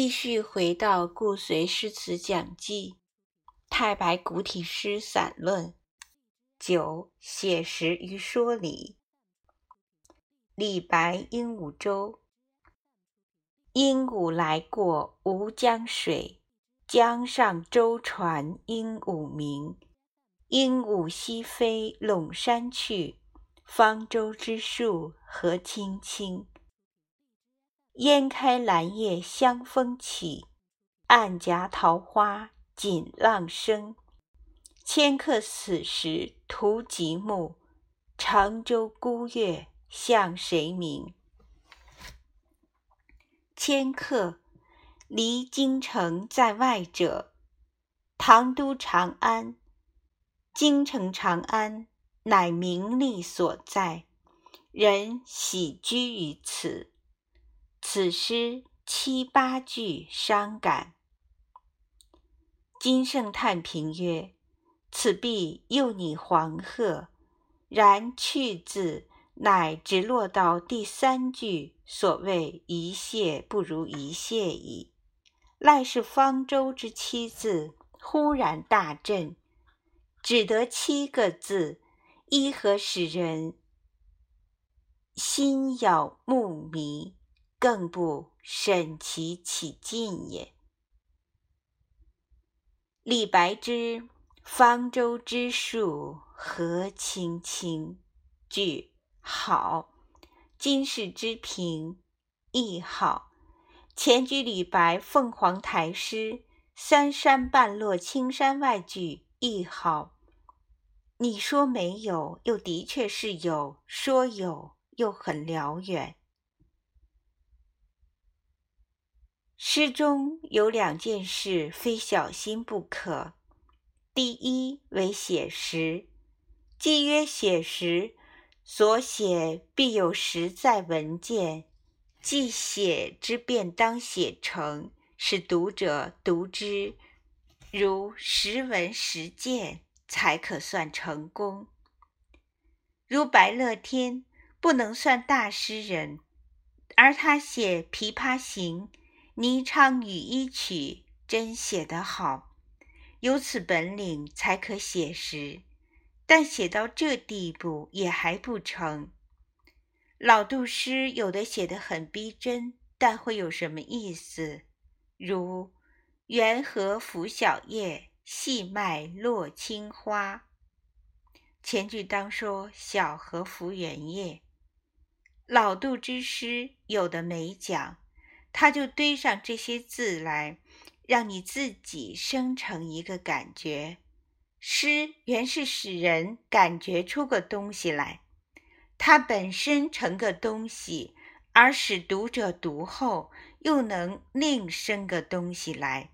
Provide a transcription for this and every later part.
继续回到《顾随诗词讲记》，太白古体诗散论九写实与说理。李白《鹦鹉洲》：鹦鹉来过吴江水，江上舟船鹦鹉鸣。鹦鹉西飞陇山去，方舟之树何青青。烟开兰叶香风起，暗夹桃花锦浪生。迁客此时图极目，乘舟孤月。向谁明？迁客，离京城在外者。唐都长安，京城长安，乃名利所在，人喜居于此。此诗七八句伤感。金圣叹评曰：“此必诱拟黄鹤，然去字。”乃直落到第三句，所谓“一谢不如一谢矣”，赖是方舟之七字忽然大振，只得七个字，一何使人心咬目迷，更不审其起劲也。李白之“方舟之树何青青”句。好，今世之评亦好。前句李白凤凰台诗“三山半落青山外”句亦好。你说没有，又的确是有；说有，又很辽远。诗中有两件事，非小心不可。第一为写实，既曰写实。所写必有实在文件，既写之便当写成，使读者读之如实闻实见，才可算成功。如白乐天不能算大诗人，而他写《琵琶行》《霓裳羽衣曲》，真写得好，有此本领，才可写实。但写到这地步也还不成。老杜诗有的写得很逼真，但会有什么意思？如“缘何拂晓夜，细麦落青花”，前句当说小荷拂原叶。老杜之诗有的没讲，他就堆上这些字来，让你自己生成一个感觉。诗原是使人感觉出个东西来，它本身成个东西，而使读者读后又能另生个东西来。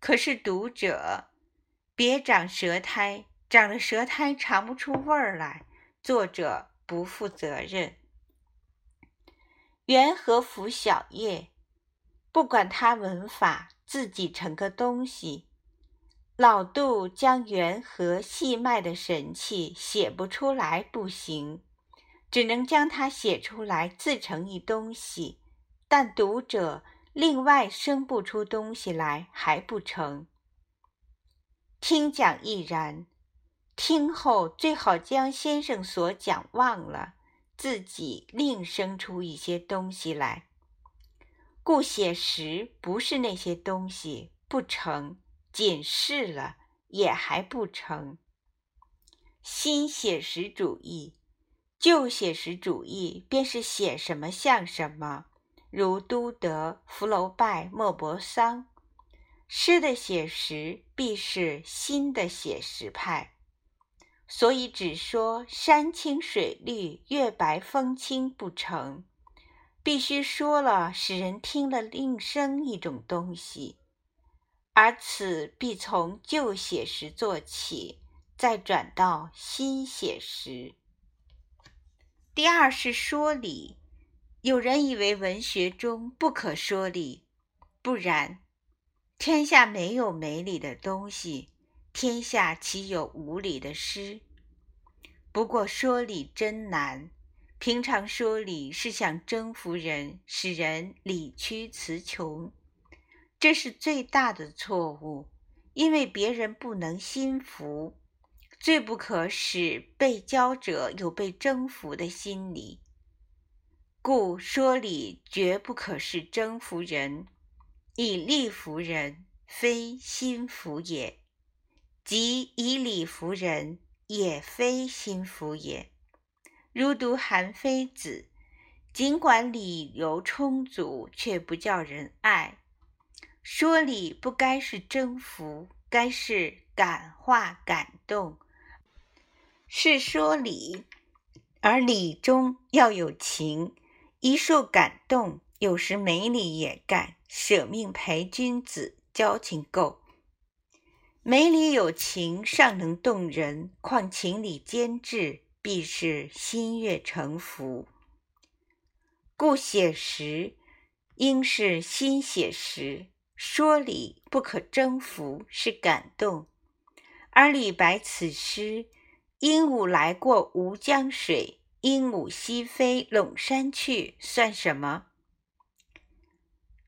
可是读者别长舌苔，长了舌苔尝不出味儿来，作者不负责任。元和拂晓夜？不管他文法，自己成个东西。老杜将缘和细脉的神气写不出来不行，只能将它写出来自成一东西，但读者另外生不出东西来还不成。听讲亦然，听后最好将先生所讲忘了，自己另生出一些东西来。故写实不是那些东西不成。仅是了也还不成。新写实主义、旧写实主义便是写什么像什么，如都德、福楼拜、莫泊桑。诗的写实必是新的写实派，所以只说山清水绿、月白风清不成，必须说了使人听了另生一种东西。而此必从旧写实做起，再转到新写实。第二是说理。有人以为文学中不可说理，不然，天下没有没理的东西，天下岂有无理的诗？不过说理真难。平常说理是想征服人，使人理屈词穷。这是最大的错误，因为别人不能心服。最不可使被教者有被征服的心理，故说理绝不可是征服人，以理服人，非心服也；即以理服人，也非心服也。如读韩非子，尽管理由充足，却不叫人爱。说理不该是征服，该是感化、感动。是说理，而理中要有情。一受感动，有时没理也干，舍命陪君子，交情够。没理有情，尚能动人；况情理兼至，必是心悦诚服。故写实应是心写实，说理不可征服，是感动。而李白此诗。鹦鹉来过吴江水，鹦鹉西飞陇山去，算什么？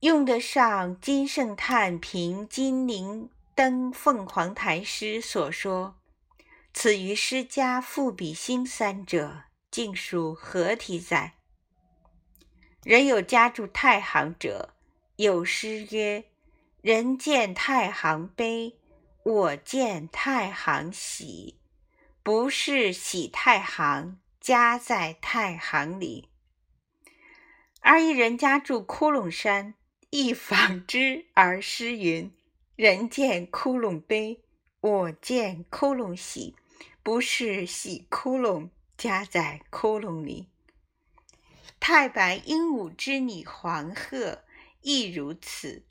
用得上金圣叹平《金陵登凤凰台》诗所说：“此于诗家赋比兴三者，竟属何体哉？”人有家住太行者，有诗曰：“人见太行悲，我见太行喜。”不是喜太行，家在太行里。而一人家住窟窿山，亦仿之而诗云：“人见窟窿悲，我见窟窿喜。不是喜窟窿，夹在窟窿里。”太白鹦鹉之女黄鹤，亦如此。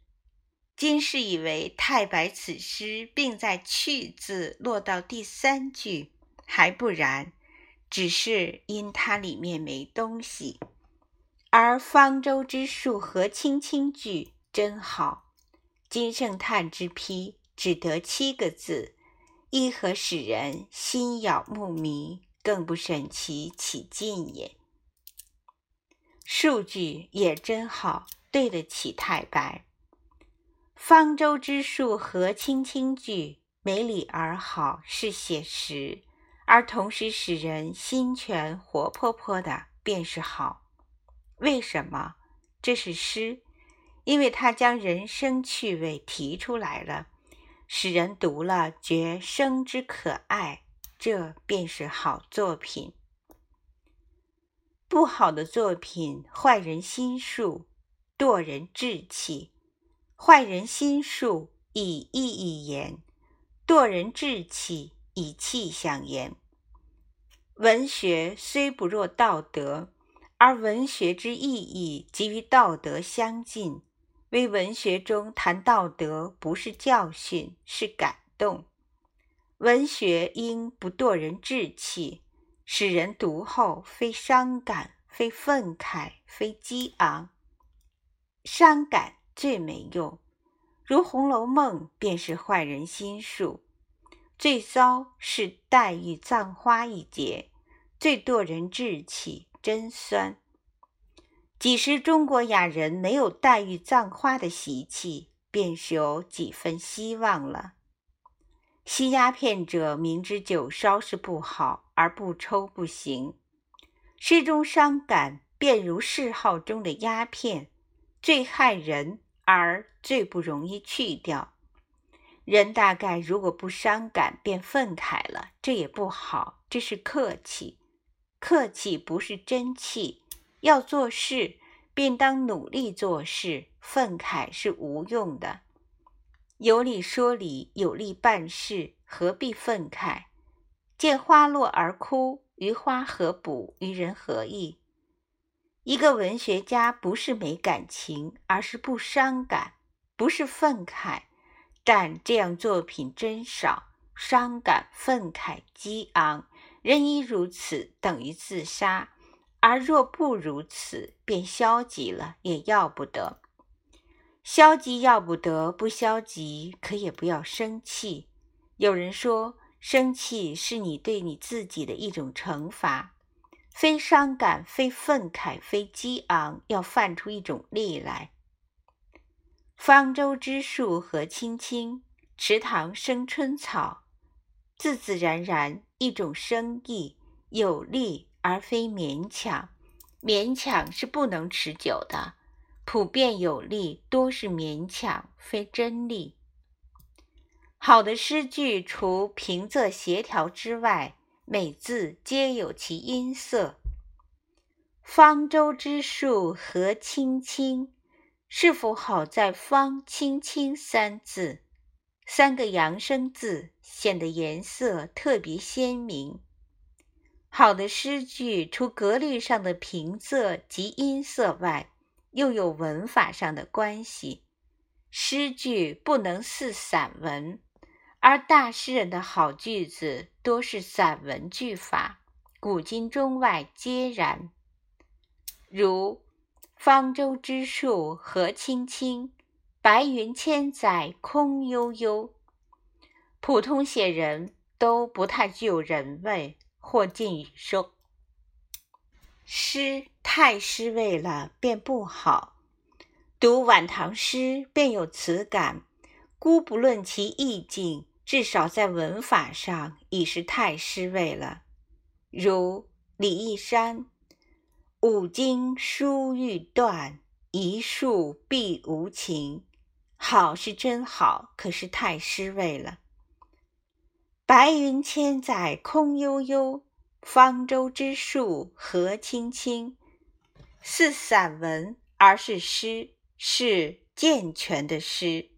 今世以为太白此诗，并在“去”字落到第三句。还不然，只是因它里面没东西。而方舟之树何青青句真好，金圣叹之批只得七个字，亦何使人心咬目迷，更不审其起劲也。数句也真好，对得起太白。方舟之树何青青句没理而好，是写实。而同时使人心全活泼泼的，便是好。为什么？这是诗，因为他将人生趣味提出来了，使人读了觉生之可爱，这便是好作品。不好的作品，坏人心术，堕人志气。坏人心术，以意义言；堕人志气。以气相言，文学虽不若道德，而文学之意义即与道德相近。为文学中谈道德，不是教训，是感动。文学应不堕人志气，使人读后非伤感，非愤慨，非激昂。伤感最没用，如《红楼梦》便是坏人心术。最糟是黛玉葬花一节，最堕人志气，真酸。几时中国雅人没有黛玉葬花的习气，便是有几分希望了。吸鸦片者明知酒烧是不好，而不抽不行。诗中伤感，便如嗜好中的鸦片，最害人，而最不容易去掉。人大概如果不伤感，便愤慨了，这也不好，这是客气。客气不是真气。要做事，便当努力做事，愤慨是无用的。有理说理，有力办事，何必愤慨？见花落而哭，于花何补？于人何益？一个文学家不是没感情，而是不伤感，不是愤慨。但这样作品真少，伤感、愤慨、激昂，人一如此，等于自杀；而若不如此，便消极了，也要不得。消极要不得，不消极可也不要生气。有人说，生气是你对你自己的一种惩罚，非伤感，非愤慨，非激昂，要泛出一种力来。方舟之树何青青，池塘生春草。自自然然，一种生意，有力而非勉强。勉强是不能持久的。普遍有力，多是勉强，非真理。好的诗句，除平仄协调之外，每字皆有其音色。方舟之树何青青。是否好在“方”“青青”三字，三个阳声字显得颜色特别鲜明。好的诗句，除格律上的平仄及音色外，又有文法上的关系。诗句不能似散文，而大诗人的好句子多是散文句法，古今中外皆然。如。方舟之树何青青，白云千载空悠悠。普通写人都不太具有人味，或近于说诗太诗味了，便不好。读晚唐诗便有此感，姑不论其意境，至少在文法上已是太诗味了。如李义山。五经书欲断，一树碧无情。好是真好，可是太诗味了。白云千载空悠悠，方舟之树何青青。是散文，而是诗，是健全的诗。